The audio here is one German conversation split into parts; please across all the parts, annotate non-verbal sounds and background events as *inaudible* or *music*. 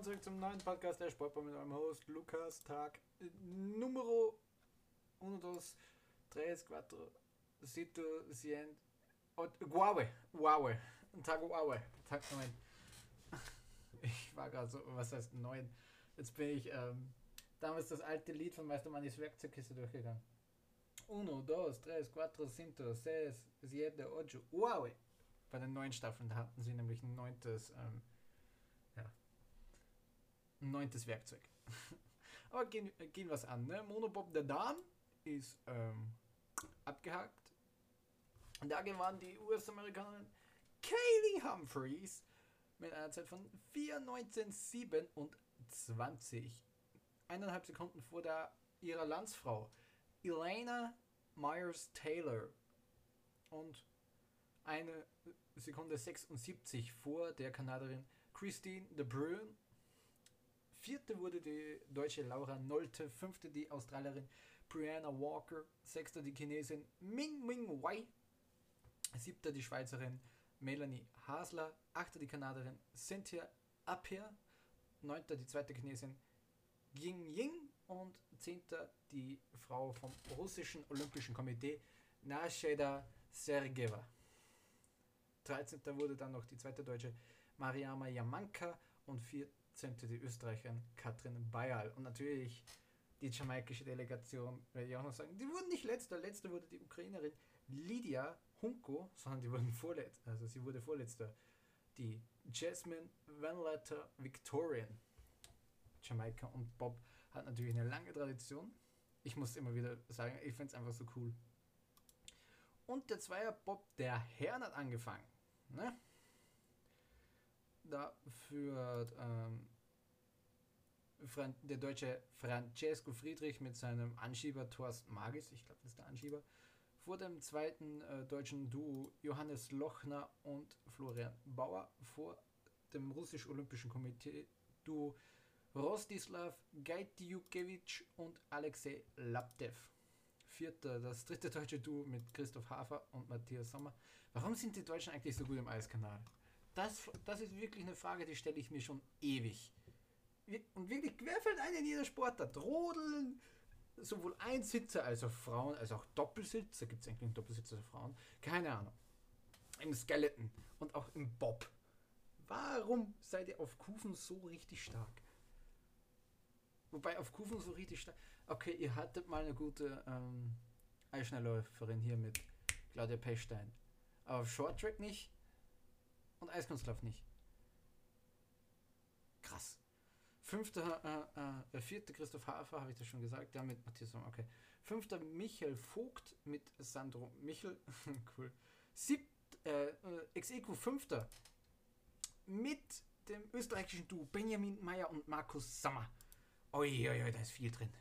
willkommen zurück zum neuen Podcast der Sportbar mit eurem Host Lukas. Tag äh, Nummer 1, 3, 4, Sito, Cien, Guave, Guave, Tag Guave, Tag 9. *laughs* Ich war gerade so, was heißt 9? Jetzt bin ich ähm, damals das alte Lied von Meister Mannis Werkzeugkiste durchgegangen. Uno, dos, tres, cuatro, cinco, seis, siete, ocho, Guave. Bei den neuen Staffeln, hatten sie nämlich ein neuntes ähm, neuntes Werkzeug. *laughs* Aber gehen, gehen wir es an. Ne? Monobob der Dam ist ähm, abgehakt. Da gewann die US-Amerikanerin Kaylee Humphreys mit einer Zeit von 4,1927. Eineinhalb Sekunden vor der, ihrer Landsfrau Elena Myers Taylor. Und eine Sekunde 76 vor der Kanadierin Christine de Bruyne Vierte wurde die deutsche Laura Nolte, fünfte die Australierin Brianna Walker, sechster die Chinesin Ming Ming Wei, siebter die Schweizerin Melanie Hasler, achter die Kanadierin Cynthia Appier, neunter die zweite Chinesin Ying Ying und zehnter die Frau vom russischen Olympischen Komitee Nasheda Sergeva. 13. wurde dann noch die zweite Deutsche Mariama Yamanka und 14 sind die Österreicherin Katrin Bayal. Und natürlich die jamaikische Delegation, werde ich auch noch sagen, die wurden nicht letzter. Letzter wurde die Ukrainerin Lydia Hunko, sondern die wurden vorletzter. Also sie wurde vorletzter. Die Jasmine Vanletter Victorian. Jamaika und Bob hat natürlich eine lange Tradition. Ich muss immer wieder sagen, ich finde es einfach so cool. Und der Zweier Bob, der Herrn hat angefangen. Ne? Da führt ähm, der deutsche Francesco Friedrich mit seinem Anschieber Thorsten Magis, ich glaube, das ist der Anschieber, vor dem zweiten äh, deutschen Duo Johannes Lochner und Florian Bauer, vor dem russisch-olympischen Komitee-Duo Rostislav Gajdjukewitsch und Alexei Laptev. Vierter, das dritte deutsche Duo mit Christoph Hafer und Matthias Sommer. Warum sind die Deutschen eigentlich so gut im Eiskanal? Das, das ist wirklich eine Frage, die stelle ich mir schon ewig. Und wirklich, wer fällt ein in jeder Sportart? Rodeln, sowohl Einsitzer als auch Frauen, als auch Doppelsitzer. Gibt es eigentlich einen Doppelsitzer für Frauen? Keine Ahnung. Im Skeleton und auch im Bob. Warum seid ihr auf Kufen so richtig stark? Wobei auf Kufen so richtig stark. Okay, ihr hattet mal eine gute ähm, Eisschnellläuferin hier mit Claudia Pechstein. Aber auf Short Track nicht und Eiskunstlauf nicht. Krass. Fünfter, äh, äh, vierte Christoph Hafer, habe ich das schon gesagt, ja, mit Matthias okay. Fünfter Michael Vogt mit Sandro Michel, *laughs* cool. Siebt, äh, äh Execo fünfter mit dem österreichischen Duo Benjamin Meyer und Markus Sommer. Uiuiui, da ist viel drin.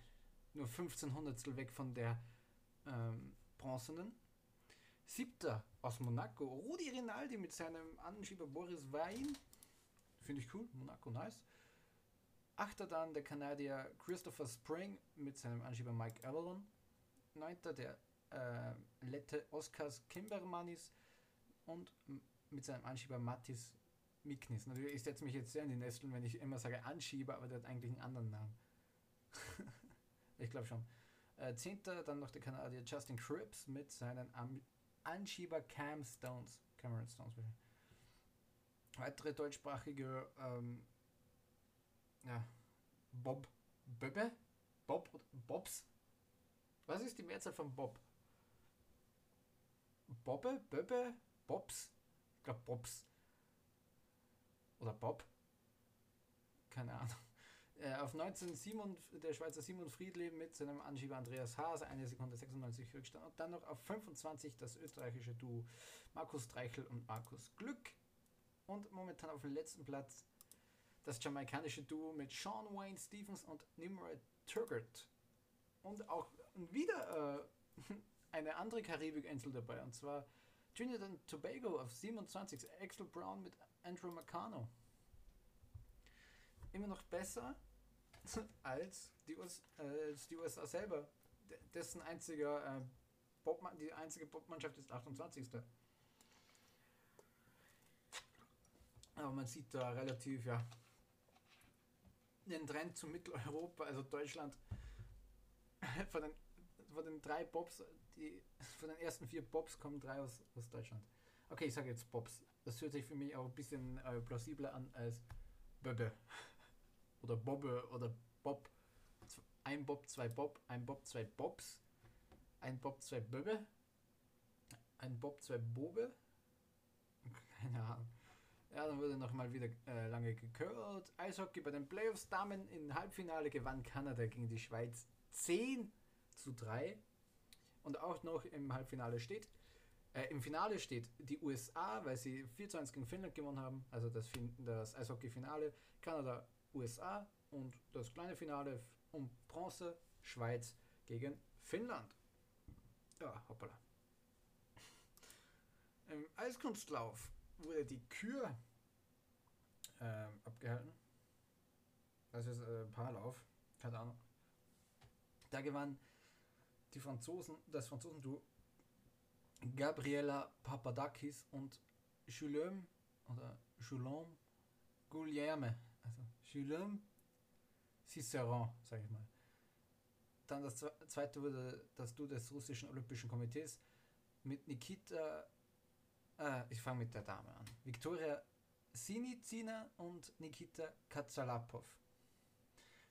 Nur 15 Hundertstel weg von der ähm, bronzenen. Siebter aus Monaco, Rudi Rinaldi mit seinem Anschieber Boris Wein. Finde ich cool, Monaco nice. Achter dann der Kanadier Christopher Spring mit seinem Anschieber Mike Avalon. Neunter der äh, Lette Oskars Kimbermanis und mit seinem Anschieber Mattis Miknis. Natürlich, ich setze mich jetzt sehr in die Nesteln, wenn ich immer sage Anschieber, aber der hat eigentlich einen anderen Namen. *laughs* ich glaube schon. Äh, Zehnter dann noch der Kanadier Justin Cripps mit seinen Am Anschieber Cam Stones. Cameron Stones. Weitere deutschsprachige ähm, ja, Bob Böbbe? Bob Bobs? Was ist die Mehrzahl von Bob? Bobbe? Böbbe? Bobs? Ich glaube Bobs. Oder Bob? Keine Ahnung. Äh, auf 19 Simon, der Schweizer Simon Friedleben mit seinem Anschieber Andreas Haas, eine Sekunde 96 Rückstand. Und dann noch auf 25 das österreichische Duo Markus Dreichel und Markus Glück. Und momentan auf dem letzten Platz das jamaikanische Duo mit Sean Wayne Stevens und Nimrod Turgert. Und auch wieder äh, *laughs* eine andere Karibikinsel dabei, und zwar Trinidad und Tobago auf 27, Axel Brown mit Andrew Meccano. Immer noch besser als die, US, äh, die USA selber. Dessen einziger äh, Bobmann, die einzige Bobmannschaft ist 28. Aber man sieht da relativ, ja, den Trend zu Mitteleuropa, also Deutschland, *laughs* von den, von den drei Bobs, die, von den ersten vier Bobs kommen drei aus, aus Deutschland. Okay, ich sage jetzt Bobs. Das hört sich für mich auch ein bisschen äh, plausibler an als Böbbe. Oder Bobbe oder Bob. Ein Bob, zwei Bob, ein Bob, zwei Bobs. Ein Bob, zwei Böbbe. Ein Bob, zwei Bobe. *laughs* Keine Ahnung. Ja, dann wurde noch mal wieder äh, lange gekürt. Eishockey bei den Playoffs Damen im Halbfinale gewann Kanada gegen die Schweiz 10 zu 3. Und auch noch im Halbfinale steht, äh, im Finale steht die USA, weil sie 4 zu 1 gegen Finnland gewonnen haben. Also das, das Eishockey-Finale. Kanada, USA und das kleine Finale um Bronze, Schweiz gegen Finnland. Ja, hoppala. *laughs* Im Eiskunstlauf wurde die Kür ähm, abgehalten. Das ist äh, Paarlauf, keine Ahnung. Da gewann die Franzosen, das Franzosen-Duo Gabriela Papadakis und Julem oder Julom Guglielme, also Julem Ciceron, sage ich mal. Dann das zweite wurde das Duo des russischen Olympischen Komitees mit Nikita äh, ich fange mit der Dame an. Viktoria Sinizina und Nikita Katsalapov.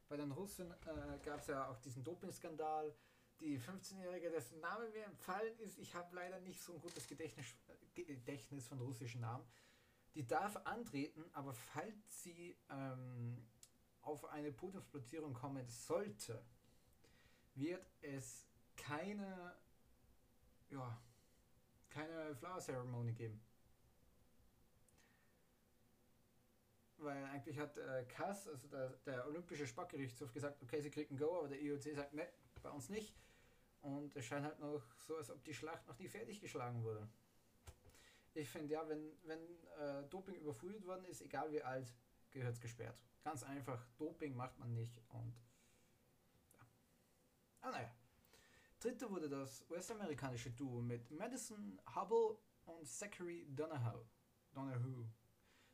Bei den Russen äh, gab es ja auch diesen Dopingskandal. Die 15-Jährige, dessen Name mir empfallen ist, ich habe leider nicht so ein gutes Gedächtnis, Gedächtnis von russischen Namen, die darf antreten, aber falls sie ähm, auf eine Podiumsplatzierung kommen sollte, wird es keine ja, keine Flower Ceremony geben. Weil eigentlich hat äh, CAS, also der, der Olympische Sportgerichtshof, gesagt, okay, sie kriegen Go, aber der IOC sagt, ne, bei uns nicht. Und es scheint halt noch so, als ob die Schlacht noch nie fertig geschlagen wurde. Ich finde ja, wenn, wenn äh, Doping überflutet worden ist, egal wie alt, gehört es gesperrt. Ganz einfach, Doping macht man nicht und ja. Ah naja. Dritte wurde das US-amerikanische Duo mit Madison Hubble und Zachary Donahoe. Donahue.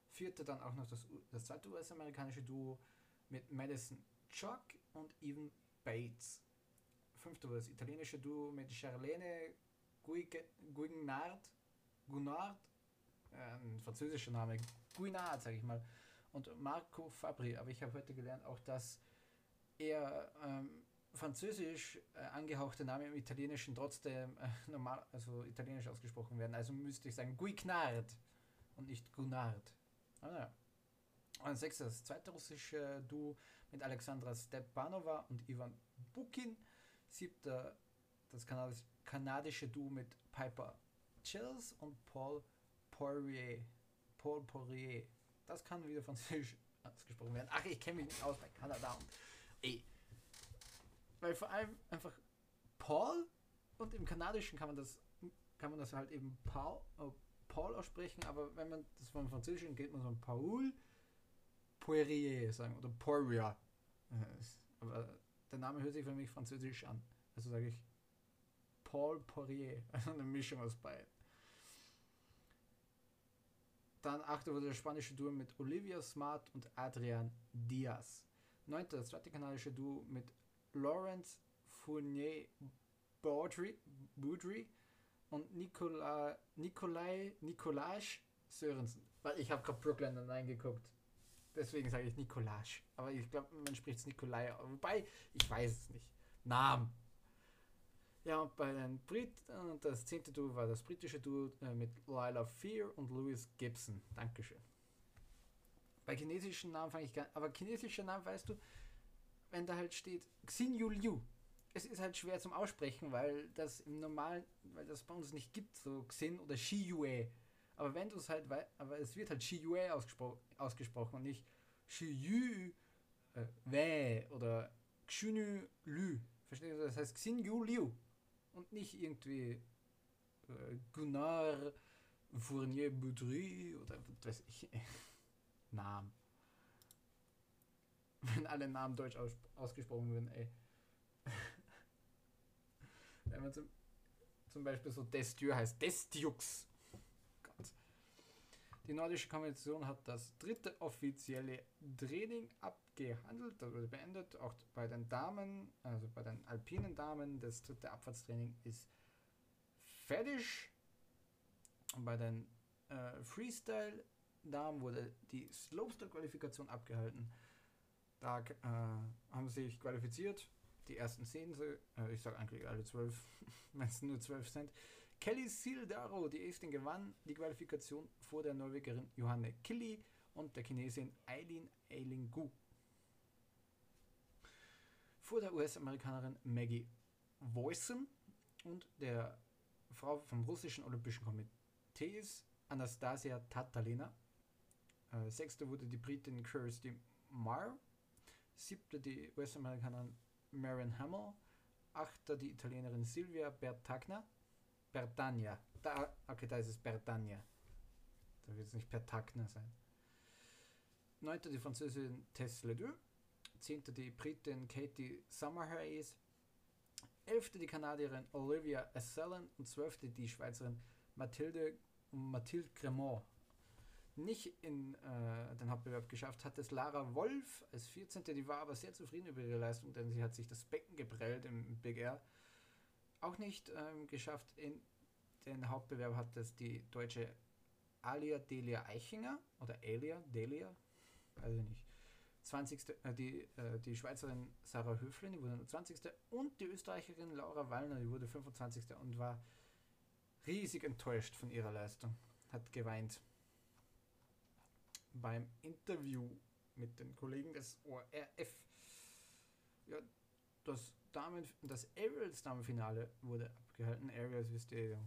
Vierte dann auch noch das, das zweite US-amerikanische Duo mit Madison Chuck und Evan Bates. Fünfte war das italienische Duo mit Charlene Guignard, Guinard, äh, ein französischer Name, Guinard, sage ich mal, und Marco Fabri. Aber ich habe heute gelernt auch, dass er ähm, französisch äh, angehauchte Namen im Italienischen trotzdem äh, normal, also italienisch ausgesprochen werden. Also müsste ich sagen Guignard und nicht Gunard. Ah, ja. Und sechstes, das zweite russische Duo mit Alexandra Stepanova und Ivan Bukin. Siebter, das kanadis kanadische Duo mit Piper Chills und Paul Poirier. Paul Poirier. Das kann wieder französisch *laughs* ausgesprochen werden. Ach, ich kenne mich nicht aus bei Kanada und ey, weil vor allem einfach Paul und im Kanadischen kann man das kann man das halt eben Paul, äh, Paul aussprechen, aber wenn man das vom Französischen geht man so Paul Poirier sagen oder Poirier. Aber der Name hört sich für mich französisch an. Also sage ich Paul Poirier. *laughs* Also eine Mischung aus beiden. Dann achte wurde das spanische Duo mit Olivia Smart und Adrian Diaz. Neunte das zweite kanadische Duo mit Lawrence Fournier Baudry, Boudry und Nicola, Nikolaj Sörensen. Weil ich habe gerade Brooklyn dann geguckt. Deswegen sage ich Nikolaj. Aber ich glaube, man spricht es Nikolai. Wobei, ich weiß es nicht. Namen. Ja, und bei den Briten, das zehnte Duo war das britische Duo äh, mit Lila Fear und Louis Gibson. Dankeschön. Bei chinesischen Namen fange ich gar aber chinesischer Namen, weißt du, wenn da halt steht Xin Yu Liu. Es ist halt schwer zum Aussprechen, weil das im normalen, weil das bei uns nicht gibt, so Xin oder Shi Yue. Aber wenn du es halt, aber es wird halt Shi Yue ausgespro ausgesprochen und nicht Shi Yu äh, Wei oder Xunu Lü. Verstehst du? Das heißt Xin Yu Liu und nicht irgendwie äh, Gunnar Fournier Boudry oder was weiß ich. *laughs* Namen. *laughs* wenn alle Namen deutsch aus, ausgesprochen würden, ey. *laughs* wenn man zum, zum Beispiel so Destür heißt, Destjux. Gott. Die nordische Konvention hat das dritte offizielle Training abgehandelt, das wurde beendet. Auch bei den Damen, also bei den alpinen Damen, das dritte Abfahrtstraining ist fertig. Und bei den äh, Freestyle-Damen wurde die Slopestyle-Qualifikation abgehalten. Da äh, haben sie sich qualifiziert. Die ersten zehn, äh, ich sage eigentlich alle zwölf, *laughs* wenn es nur zwölf sind. Kelly Sildaro, die Estin, gewann die Qualifikation vor der Norwegerin Johanne Killy und der Chinesin Eileen Eiling Gu. Vor der US-Amerikanerin Maggie Voisin und der Frau vom russischen Olympischen Komitees Anastasia Tatalina. Äh, sechste wurde die Britin Kirsty Marr. Siebte die US-Amerikanerin Marion Hamill. Achter die Italienerin Silvia Bertagna. Bertagna. Da, okay, da ist es Bertagna. Da wird es nicht Bertagna sein. Neunter die Französin Tess Ledoux. Zehnter die Britin Katie Summerhays. Elfte die Kanadierin Olivia Asselin und zwölfte die Schweizerin Mathilde, Mathilde Cremont. Nicht in äh, den Hauptbewerb geschafft hat es Lara Wolf als 14. Die war aber sehr zufrieden über ihre Leistung, denn sie hat sich das Becken geprellt im Big Air auch nicht ähm, geschafft. In den Hauptbewerb hat es die deutsche Alia Delia Eichinger oder Alia Delia, weiß ich nicht. 20. Äh, die, äh, die Schweizerin Sarah Höflin, die wurde 20. und die Österreicherin Laura Wallner, die wurde 25. und war riesig enttäuscht von ihrer Leistung. Hat geweint. Beim Interview mit den Kollegen des ORF. Ja, das Damen, das Aerials Damenfinale wurde abgehalten. Aerials wisst ihr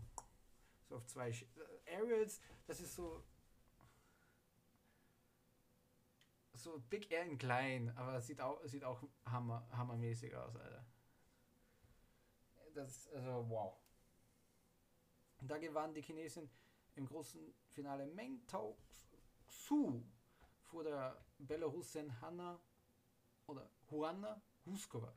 so auf zwei Sch äh, Aerials, das ist so so Big Air in klein, aber sieht auch sieht auch hammer, hammermäßig aus, Alter. Das also wow. Da gewann die Chinesin im großen Finale Meng Tao Su vor der Belarusin Hanna oder Juana Huskova.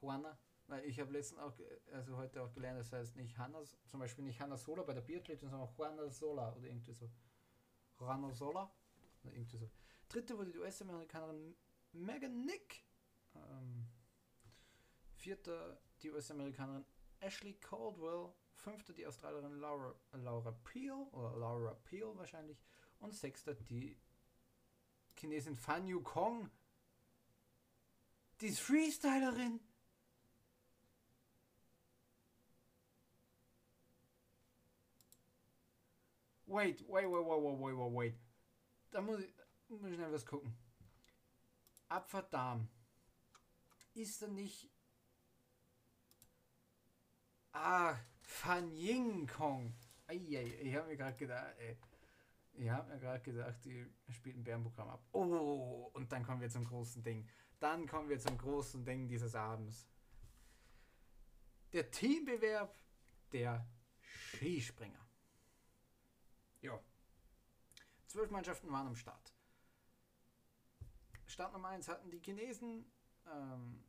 Juana, weil ich habe letztens auch, also heute auch gelernt, das heißt nicht Hanna, zum Beispiel nicht Hanna Sola bei der Biathletin, sondern Juana Sola oder irgendwie so. Juana Sola oder irgendwie so. Dritte wurde die US-Amerikanerin Megan Nick. Ähm, vierter die US-Amerikanerin Ashley Caldwell. Fünfter die Australierin Laura, Laura Peel oder Laura Peel wahrscheinlich. Und sechster die Chinesin Fan Yu Kong. Die ist Freestylerin. Wait, wait, wait, wait, wait, wait, wait, wait. Da muss ich, muss ich schnell was gucken. Abfahrt Ist er nicht. Ah, Fan Ying Kong. Eieiei, ich habe mir gerade gedacht, ey. Ich habe mir gerade gedacht, die spielt ein Bärenprogramm ab. Oh, und dann kommen wir zum großen Ding. Dann kommen wir zum großen Ding dieses Abends. Der Teambewerb der Skispringer. Ja. Zwölf Mannschaften waren am Start. Start Nummer 1 hatten die Chinesen ähm,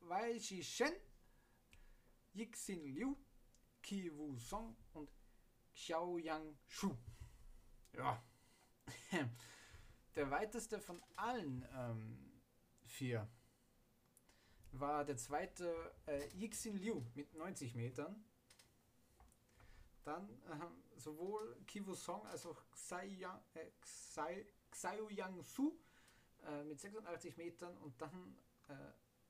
Wei Shen, Yixin Liu, Qi Wu Song und Xiao Yang Shu. Ja. Der weiteste von allen ähm, vier war der zweite äh, Yixin Liu mit 90 Metern. Dann ähm, sowohl Kivu Song als auch Xai Yang, äh, Xai, Xiao Su äh, mit 86 Metern und dann äh,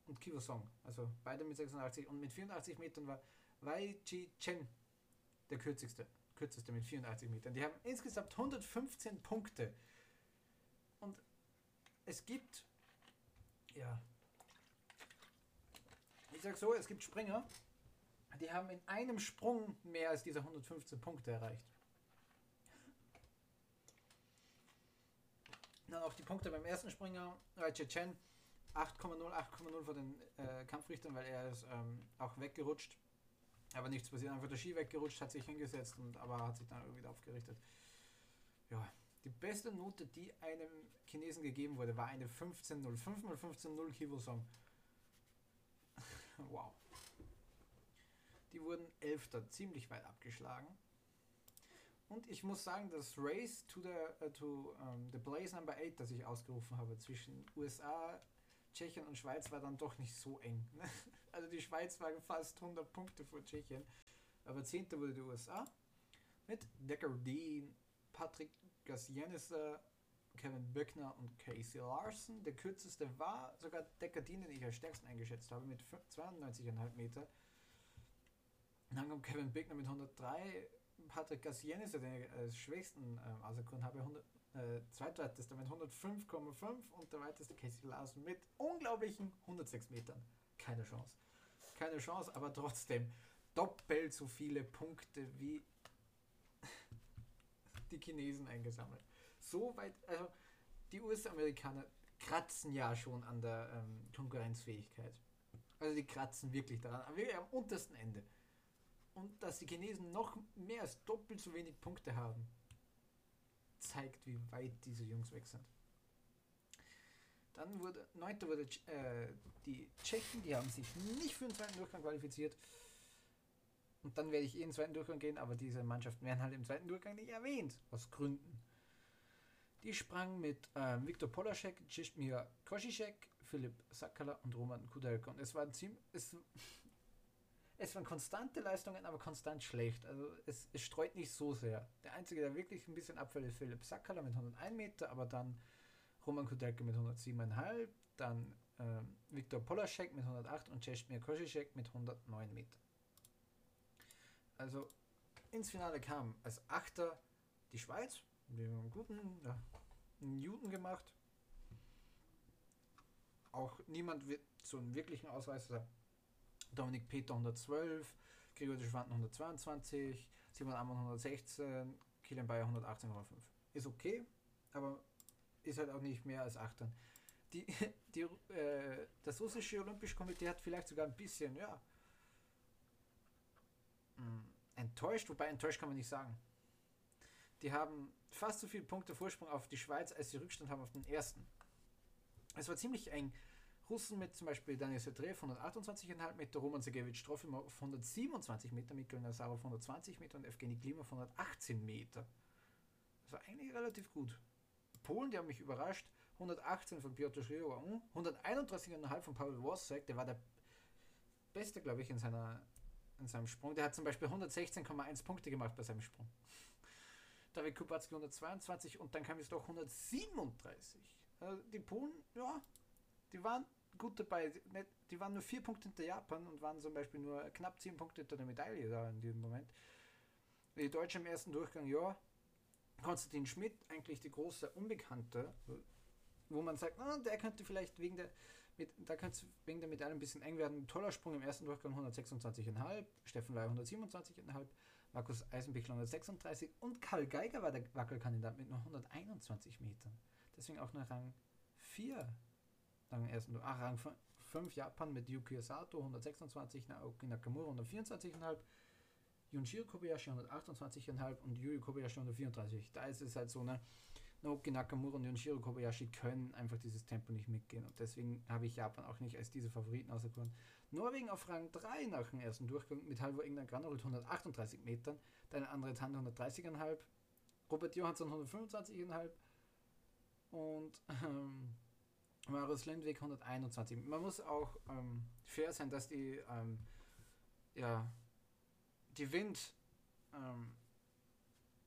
und Kivu Song, also beide mit 86 und mit 84 Metern war Wei Chi Chen der kürzeste, kürzeste mit 84 Metern. Die haben insgesamt 115 Punkte. Und es gibt, ja, ich sag so, es gibt Springer, die haben in einem Sprung mehr als diese 115 Punkte erreicht. Dann auch die Punkte beim ersten Springer, Raiche Chen, 8,0, 8,0 vor den äh, Kampfrichtern, weil er ist ähm, auch weggerutscht. Aber nichts passiert, einfach der Ski weggerutscht, hat sich hingesetzt und aber hat sich dann irgendwie aufgerichtet. Ja, die beste Note, die einem Chinesen gegeben wurde, war eine 15-0. 5 mal 15-0 Kivo-Song. wow. Die wurden Elfter, ziemlich weit abgeschlagen. Und ich muss sagen, das Race to the, uh, to, um, the Place Number 8, das ich ausgerufen habe, zwischen USA, Tschechien und Schweiz, war dann doch nicht so eng. *laughs* also die Schweiz war fast 100 Punkte vor Tschechien. Aber 10. wurde die USA mit Decker Dean, Patrick Gassieniser, Kevin Böckner und Casey Larson. Der kürzeste war sogar Decker Dean, den ich als stärksten eingeschätzt habe, mit 92,5 Meter. Dann kommt Kevin Böckner mit 103, Patrick Gassieniser, den ich als schwächsten ähm, auserkoren habe, 100, äh, zweitweitester mit 105,5 und der weiteste Casey Larson mit unglaublichen 106 Metern. Keine Chance. Keine Chance, aber trotzdem doppelt so viele Punkte wie *laughs* die Chinesen eingesammelt. So weit, also die US-Amerikaner kratzen ja schon an der ähm, Konkurrenzfähigkeit. Also die kratzen wirklich daran, aber wirklich am untersten Ende. Und dass die Chinesen noch mehr als doppelt so wenig Punkte haben, zeigt, wie weit diese Jungs weg sind. Dann wurde, neunter wurde äh, die Tschechen, die haben sich nicht für den zweiten Durchgang qualifiziert. Und dann werde ich eh in den zweiten Durchgang gehen, aber diese Mannschaften werden halt im zweiten Durchgang nicht erwähnt, aus Gründen. Die sprangen mit ähm, Viktor Polaschek, Czismir Koschisek, Philipp Sakala und Roman Kudelka. Und es waren ziemlich. Es waren konstante Leistungen, aber konstant schlecht. Also es, es streut nicht so sehr. Der einzige, der wirklich ein bisschen abfällt, ist Philipp Sakala mit 101 Meter, aber dann Roman Kudelka mit 107,5, dann ähm, Viktor Polaschek mit 108 und Czesmir Koschisek mit 109 Meter. Also ins Finale kam als Achter die Schweiz, die haben einen guten ja, einen Newton gemacht. Auch niemand wird so einen wirklichen Ausweis. Dominik Peter 112, Gregor de Schwanden 122, Simon Ammann 116, Kilian Bayer 118,5. Ist okay, aber ist halt auch nicht mehr als Achtern. Die, *laughs* die, äh, das russische Olympische Komitee hat vielleicht sogar ein bisschen, ja, mh, enttäuscht, wobei enttäuscht kann man nicht sagen. Die haben fast so viele Punkte Vorsprung auf die Schweiz, als sie Rückstand haben auf den ersten. Es war ziemlich eng. Russen mit zum Beispiel Daniel Sedrev 128,5 Meter, Roman Segevich Trofimov auf 127 Meter, Mikkel Nazarov auf 120 Meter und Evgeny Klima auf 118 Meter. Das war eigentlich relativ gut. Polen, die haben mich überrascht. 118 von Piotr Schriwa, 131,5 von Pavel Wosek, der war der Beste, glaube ich, in, seiner, in seinem Sprung. Der hat zum Beispiel 116,1 Punkte gemacht bei seinem Sprung. *laughs* David Kubacki 122 und dann kam es doch 137. Also die Polen, ja, die waren gut dabei. Die waren nur vier Punkte hinter Japan und waren zum Beispiel nur knapp zehn Punkte hinter der Medaille da in diesem Moment. Die Deutschen im ersten Durchgang, ja. Konstantin Schmidt, eigentlich die große Unbekannte, wo man sagt, ah, der könnte vielleicht wegen der, mit, da könnte wegen der Medaille ein bisschen eng werden. Toller Sprung im ersten Durchgang 126,5, Steffen Leier 127,5, Markus Eisenbichler 136 und Karl Geiger war der Wackelkandidat mit nur 121 Metern. Deswegen auch nur Rang 4 Rang ersten, ach, Rang 5 Japan mit Yuki Sato 126, Naoki Nakamura 124,5, Junshiro Kobayashi 128,5 und Yuri Kobayashi 134. Da ist es halt so, ne? Naoki Nakamura und Junshiro Kobayashi können einfach dieses Tempo nicht mitgehen und deswegen habe ich Japan auch nicht als diese Favoriten auserkoren. Norwegen auf Rang 3 nach dem ersten Durchgang mit Halvor England Granerud 138 Metern, dann andere Tante 130,5, Robert Johansson 125,5 und ähm, Marius Lindwig 121. Man muss auch ähm, fair sein, dass die, ähm, ja, die Wind, ähm,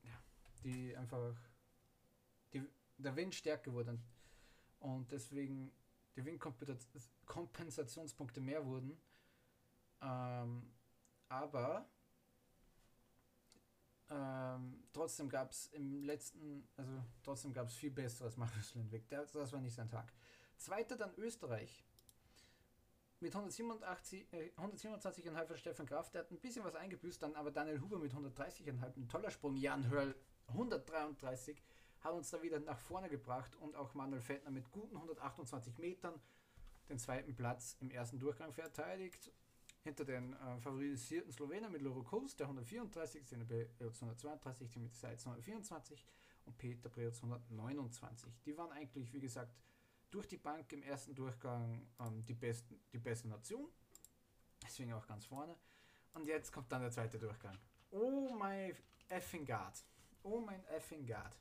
ja, die einfach, die, der Wind stärker wurde und deswegen die Windkompensationspunkte mehr wurden. Ähm, aber ähm, trotzdem gab es im letzten, also trotzdem gab es viel besseres Marius Lindwig. Das, das war nicht sein Tag. Zweiter dann Österreich. Mit 187, äh, 127,5 von Stefan Kraft, der hat ein bisschen was eingebüßt, dann aber Daniel Huber mit 130,5, ein toller Sprung, Jan Hörl 133, haben uns da wieder nach vorne gebracht und auch Manuel Fettner mit guten 128 Metern den zweiten Platz im ersten Durchgang verteidigt. Hinter den äh, favorisierten Slowenen mit Loro Kos, der 134, Zenebe 132, Timothy Seitz 124 und Peter Preutz 129. Die waren eigentlich, wie gesagt, durch die Bank im ersten Durchgang ähm, die, besten, die beste Nation. Deswegen auch ganz vorne. Und jetzt kommt dann der zweite Durchgang. Oh my effing God. Oh mein effing God.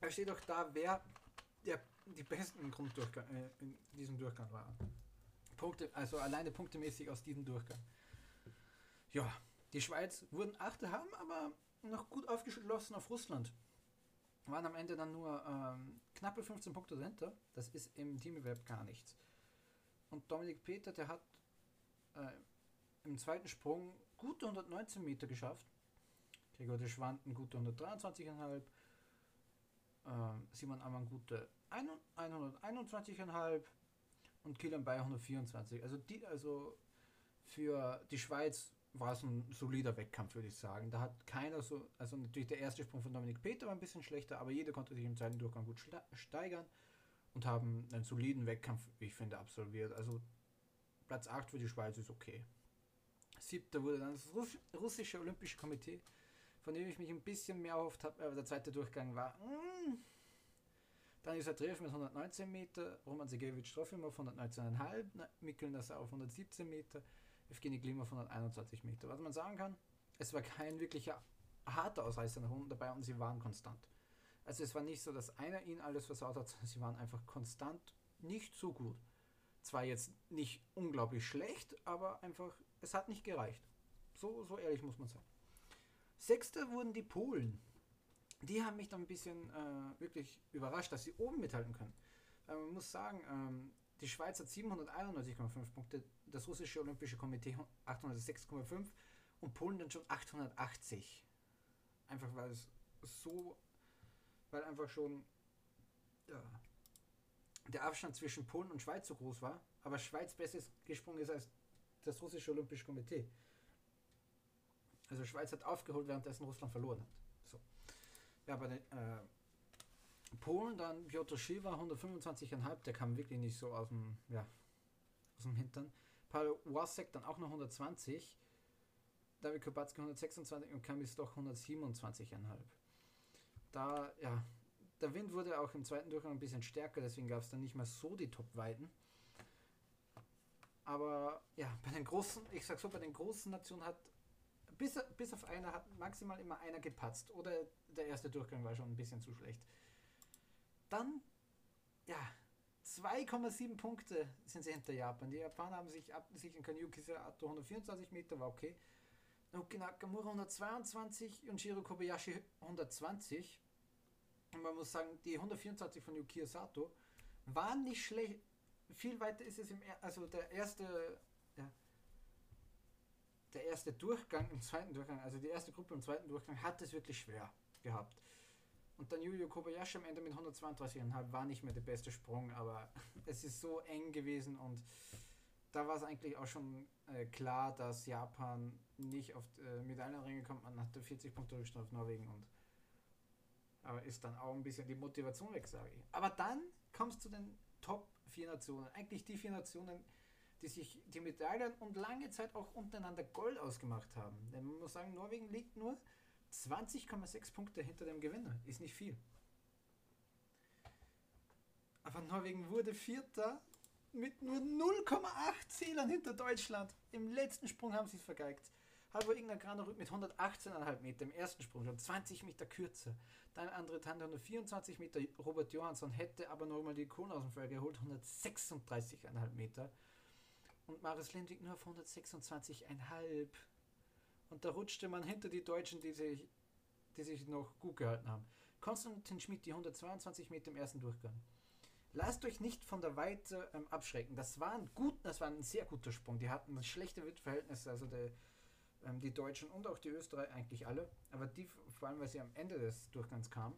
Da steht doch da, wer der, die besten Grunddurchgang äh, in diesem Durchgang waren. Punkte, also alleine punktemäßig aus diesem Durchgang. Ja, die Schweiz wurden Achte, haben aber noch gut aufgeschlossen auf Russland. Waren am Ende dann nur ähm, knappe 15 Punkte dahinter. Das ist im Teamwettbewerb gar nichts. Und Dominik Peter, der hat äh, im zweiten Sprung gute 119 Meter geschafft. Gregor de Schwanden gute 123,5. Äh, Simon Ammann gute 121,5 und Kilian Bayer 124. Also, die, also für die Schweiz war es ein solider Wettkampf, würde ich sagen. Da hat keiner so, also natürlich der erste Sprung von Dominik Peter war ein bisschen schlechter, aber jeder konnte sich im zweiten Durchgang gut steigern und haben einen soliden Wettkampf, wie ich finde, absolviert. Also Platz 8 für die Schweiz ist okay. Siebter wurde dann das russische Olympische Komitee, von dem ich mich ein bisschen mehr erhofft habe, aber der zweite Durchgang war. Mm. Dann ist er Treff mit 119 Meter, Roman Segevich Trofimov 119,5, Mikkel Nassau auf 117 Meter, Evgeny Klimov 121 Meter. Was man sagen kann, es war kein wirklicher harter Ausreißer nach unten dabei und sie waren konstant. Also es war nicht so, dass einer ihnen alles versaut hat, sondern sie waren einfach konstant nicht so gut. Zwar jetzt nicht unglaublich schlecht, aber einfach, es hat nicht gereicht. So, so ehrlich muss man sein. Sechster wurden die Polen. Die haben mich dann ein bisschen äh, wirklich überrascht, dass sie oben mithalten können. Äh, man muss sagen, ähm, die Schweiz hat 791,5 Punkte, das russische Olympische Komitee 806,5 und Polen dann schon 880. Einfach weil es so, weil einfach schon ja, der Abstand zwischen Polen und Schweiz so groß war, aber Schweiz besser gesprungen ist als das russische Olympische Komitee. Also Schweiz hat aufgeholt, währenddessen Russland verloren hat. So. Ja, den äh, Polen dann Piotr Shiva 125,5, der kam wirklich nicht so aus dem, ja, aus dem Hintern. Paul Wasek dann auch noch 120. David Kubacki 126 und Kamis doch 127,5. Da, ja, der Wind wurde auch im zweiten Durchgang ein bisschen stärker, deswegen gab es dann nicht mehr so die Top-Weiten. Aber ja, bei den großen, ich sag so, bei den großen Nationen hat bis, bis auf einer hat maximal immer einer gepatzt. Oder der erste Durchgang war schon ein bisschen zu schlecht. Dann, ja, 2,7 Punkte sind sie hinter Japan. Die Japaner haben sich abgesichert, Kanyuki Sato 124 Meter, war okay. Naoki Nakamura 122 und Shiro Kobayashi 120. Und man muss sagen, die 124 von Yuki Sato waren nicht schlecht. Viel weiter ist es im, er also der erste, ja, der erste Durchgang im zweiten Durchgang, also die erste Gruppe im zweiten Durchgang hat es wirklich schwer gehabt. Und dann Yuyo Kobayashi am Ende mit 132,5 war nicht mehr der beste Sprung, aber *laughs* es ist so eng gewesen und da war es eigentlich auch schon äh, klar, dass Japan nicht auf äh, Medaillenringe kommt. Man hatte 40 Punkte Rückstand auf Norwegen und aber ist dann auch ein bisschen die Motivation weg, sage ich. Aber dann kommst du zu den Top 4 Nationen. Eigentlich die vier Nationen, die sich die Medaillen und lange Zeit auch untereinander Gold ausgemacht haben. Denn man muss sagen, Norwegen liegt nur 20,6 Punkte hinter dem Gewinner. Ist nicht viel. Aber Norwegen wurde Vierter mit nur 0,8 Zählern hinter Deutschland. Im letzten Sprung haben sie es vergeigt. Halvor Ignar Granerück mit 118,5 Meter im ersten Sprung, schon 20 Meter kürzer. Dann andere Tante 124 Meter. Robert Johansson hätte aber nochmal die Kohlen aus dem Feuer geholt, 136,5 Meter. Und Maris Lindwig nur auf 126,5. Und da rutschte man hinter die Deutschen, die sich, die sich noch gut gehalten haben. Konstantin Schmidt, die 122 Meter im ersten Durchgang. Lasst euch nicht von der Weite ähm, abschrecken. Das war ein gut, das war ein sehr guter Sprung. Die hatten schlechte Wittverhältnisse, also der, ähm, die Deutschen und auch die Österreicher, eigentlich alle. Aber die, vor allem, weil sie am Ende des Durchgangs kamen.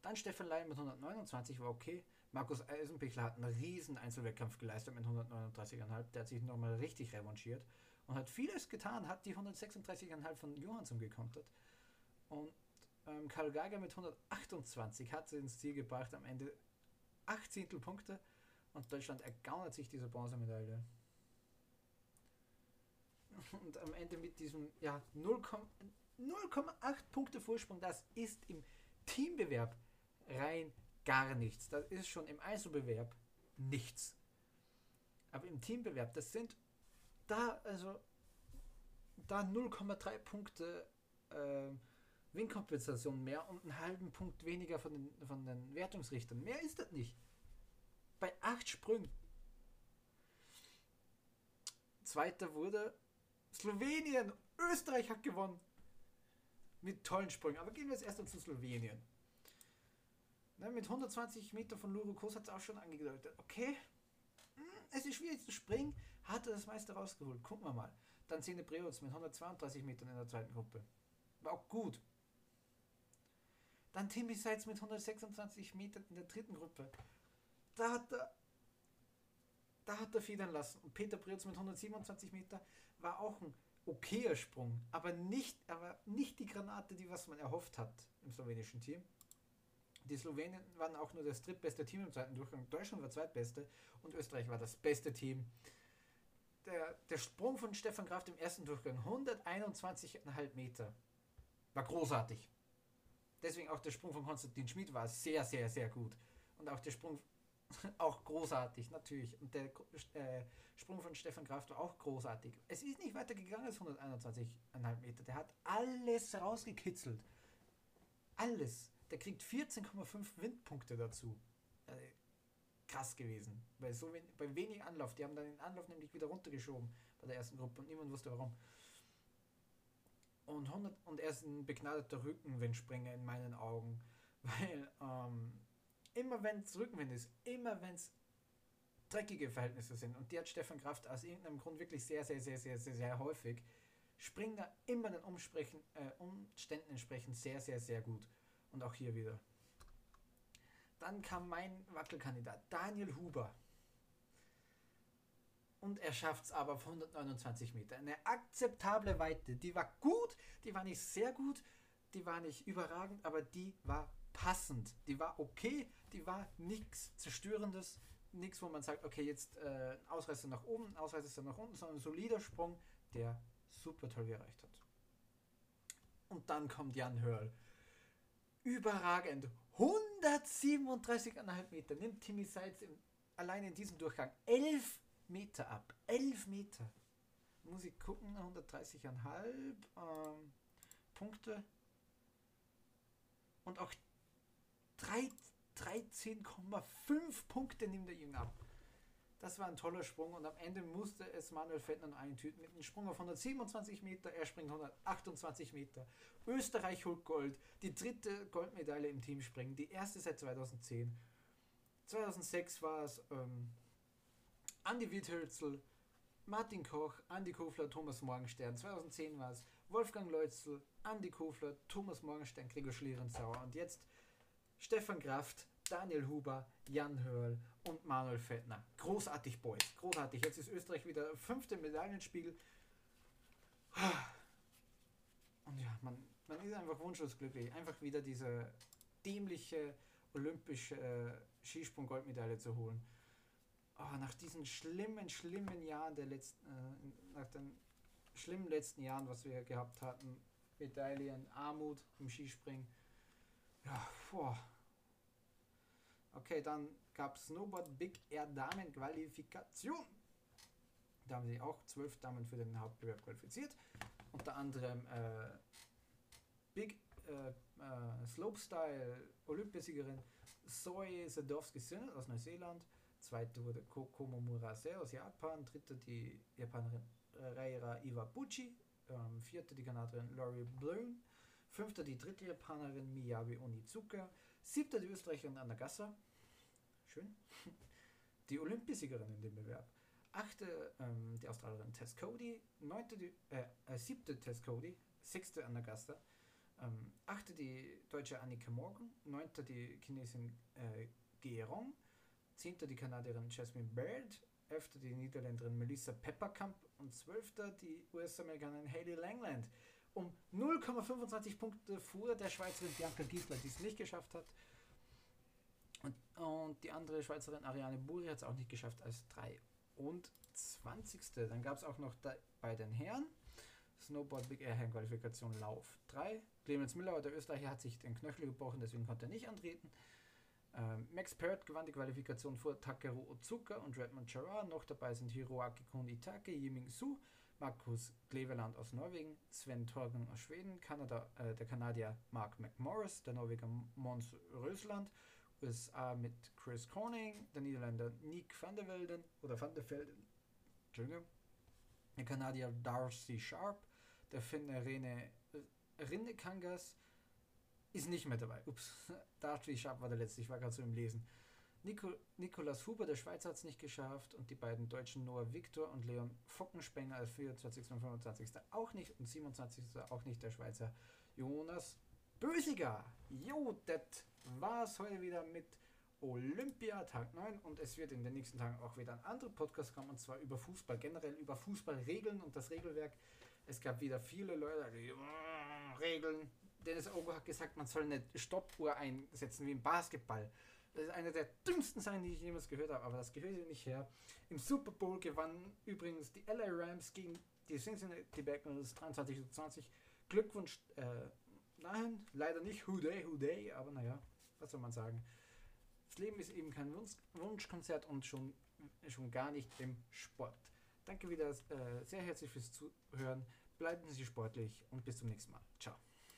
Dann Stefan Leyen mit 129 war okay. Markus Eisenbichler hat einen riesen Einzelwettkampf geleistet mit 139,5. Der hat sich nochmal richtig revanchiert und hat vieles getan, hat die 136,5 von Johansson gekontert. Und ähm, Karl Geiger mit 128 hat sie ins Ziel gebracht, am Ende 8 Zehntelpunkte und Deutschland ergaunert sich diese Bronzemedaille. Und am Ende mit diesem ja, 0,8 Punkte Vorsprung, das ist im Teambewerb rein gar nichts. Das ist schon im Einzelbewerb nichts. Aber im Teambewerb, das sind da, also da 0,3 Punkte äh, Windkompensation mehr und einen halben Punkt weniger von den, von den Wertungsrichtern. Mehr ist das nicht. Bei acht Sprüngen. Zweiter wurde Slowenien. Österreich hat gewonnen. Mit tollen Sprüngen. Aber gehen wir jetzt erst zu Slowenien. Ne, mit 120 Meter von Lurukos hat es auch schon angedeutet. Okay, hm, es ist schwierig zu springen. Hat er das meiste rausgeholt. Gucken wir mal. Dann Zene Preutz mit 132 Metern in der zweiten Gruppe. War auch gut. Dann Timmy Seitz mit 126 Metern in der dritten Gruppe. Da hat er, da hat er federn lassen. Und Peter Preutz mit 127 Meter war auch ein okayer Sprung, aber nicht, aber nicht die Granate, die was man erhofft hat im slowenischen Team. Die Slowenen waren auch nur das drittbeste Team im zweiten Durchgang. Deutschland war zweitbeste und Österreich war das beste Team der, der Sprung von Stefan Kraft im ersten Durchgang, 121,5 Meter, war großartig. Deswegen auch der Sprung von Konstantin Schmid war sehr, sehr, sehr gut. Und auch der Sprung, *laughs* auch großartig, natürlich. Und der äh, Sprung von Stefan Kraft war auch großartig. Es ist nicht weiter gegangen als 121,5 Meter. Der hat alles rausgekitzelt. Alles. Der kriegt 14,5 Windpunkte dazu. Äh, krass gewesen. Weil so wen bei wenig Anlauf. Die haben dann den Anlauf nämlich wieder runtergeschoben bei der ersten Gruppe und niemand wusste warum. Und, 100, und er ist ein begnadeter Rückenwindspringer in meinen Augen. *laughs* Weil ähm, immer wenn es Rückenwind ist, immer wenn es dreckige Verhältnisse sind, und die hat Stefan Kraft aus irgendeinem Grund wirklich sehr, sehr, sehr, sehr, sehr, sehr häufig, springt er immer den äh, Umständen entsprechend sehr, sehr, sehr gut. Und auch hier wieder. Dann kam mein Wackelkandidat, Daniel Huber. Und er schafft es aber auf 129 Meter. Eine akzeptable Weite. Die war gut, die war nicht sehr gut, die war nicht überragend, aber die war passend. Die war okay, die war nichts Zerstörendes, nichts, wo man sagt, okay, jetzt äh, Ausreißer nach oben, Ausreißer nach unten, sondern ein solider Sprung, der super toll gereicht hat. Und dann kommt Jan Hörl. Überragend. 137,5 Meter nimmt Timmy Seitz im, allein in diesem Durchgang 11 Meter ab. 11 Meter. Muss ich gucken, 130,5 ähm, Punkte. Und auch 13,5 Punkte nimmt er ihm ab. Das war ein toller Sprung und am Ende musste es Manuel Fettner eintüten mit einem Sprung auf 127 Meter, er springt 128 Meter. Österreich holt Gold, die dritte Goldmedaille im Teamspringen, die erste seit 2010. 2006 war es ähm, Andi Witthölzel, Martin Koch, Andi Kofler, Thomas Morgenstern. 2010 war es Wolfgang Leutzel, Andi Kofler, Thomas Morgenstern, Gregor Schlierenzauer und jetzt Stefan Kraft, Daniel Huber, Jan Hörl und Manuel Fettner. Großartig, Boys. Großartig. Jetzt ist Österreich wieder fünfte Medaillenspiel. Und ja, man, man ist einfach wunschlos glücklich. Einfach wieder diese dämliche olympische äh, Skisprung-Goldmedaille zu holen. Oh, nach diesen schlimmen, schlimmen Jahren der letzten, äh, nach den schlimmen letzten Jahren, was wir gehabt hatten, Medaillen, Armut im Skispringen. Ja, boah Okay, dann gab es Snowboard Big Air Damen Qualifikation. Da haben sich auch zwölf Damen für den Hauptbewerb qualifiziert. Unter anderem äh, Big äh, äh, Slopestyle Olympiasiegerin Zoe Sadowski-Sinnel aus Neuseeland. Zweite wurde Kokomo Murase aus Japan. Dritte die Japanerin Reira Iwabuchi. Ähm, vierte die Kanadierin Laurie Bloom. Fünfte die dritte Japanerin Miyabi Onizuka. Siebter die Österreicherin Anna Gasser. Schön. *laughs* Die Olympiasiegerin in dem Bewerb. Achte ähm, die Australierin Tess Cody. Neunte die, äh, äh, siebte Tess Cody. Sechste Anna Gasser. Ähm, achte die deutsche Annika Morgan. Neunte die Chinesin äh, Gerong. Zehnte die Kanadierin Jasmine Baird. Elfte die Niederländerin Melissa Pepperkamp. Und zwölfte die US-Amerikanerin Hayley Langland um 0,25 Punkte vor der Schweizerin Bianca Giesler, die es nicht geschafft hat. Und, und die andere Schweizerin Ariane Buri hat es auch nicht geschafft als 23. Dann gab es auch noch bei den Herren Snowboard Big Air Herren Qualifikation Lauf 3. Clemens Müller, der Österreicher, hat sich den Knöchel gebrochen, deswegen konnte er nicht antreten. Ähm, Max Perrott gewann die Qualifikation vor Takeru Otsuka und Redmond Gerard. Noch dabei sind Hiroaki Kun Itake, Yiming Su, Markus Kleveland aus Norwegen, Sven Torgen aus Schweden, Kanada, äh, der Kanadier Mark McMorris, der Norweger Mons Rösland, USA mit Chris Corning, der Niederländer Nick van der Velden oder van der Velden, Entschuldigung, der Kanadier Darcy Sharp, der Finne Rene Rinnekangas ist nicht mehr dabei. Ups, *laughs* Darcy Sharp war der letzte, ich war gerade so im Lesen. Nico, Nikolas Huber, der Schweizer, hat es nicht geschafft und die beiden Deutschen Noah Victor und Leon Fockenspenger als 24. und 25. auch nicht und 27. auch nicht der Schweizer Jonas Bösiger. Jo, das war's heute wieder mit Olympia Tag 9 und es wird in den nächsten Tagen auch wieder ein anderer Podcast kommen und zwar über Fußball, generell über Fußballregeln und das Regelwerk. Es gab wieder viele Leute, die Regeln. Dennis Ogo hat gesagt, man soll eine Stoppuhr einsetzen wie im Basketball. Das ist eine der dümmsten Sachen, die ich jemals gehört habe, aber das gehört hier nicht her. Im Super Bowl gewannen übrigens die LA Rams gegen die Cincinnati Bengals 23 zu 20. Glückwunsch, äh, nein, leider nicht Who Day, Who Day, aber naja, was soll man sagen. Das Leben ist eben kein Wunsch Wunschkonzert und schon, schon gar nicht im Sport. Danke wieder äh, sehr herzlich fürs Zuhören. Bleiben Sie sportlich und bis zum nächsten Mal. Ciao.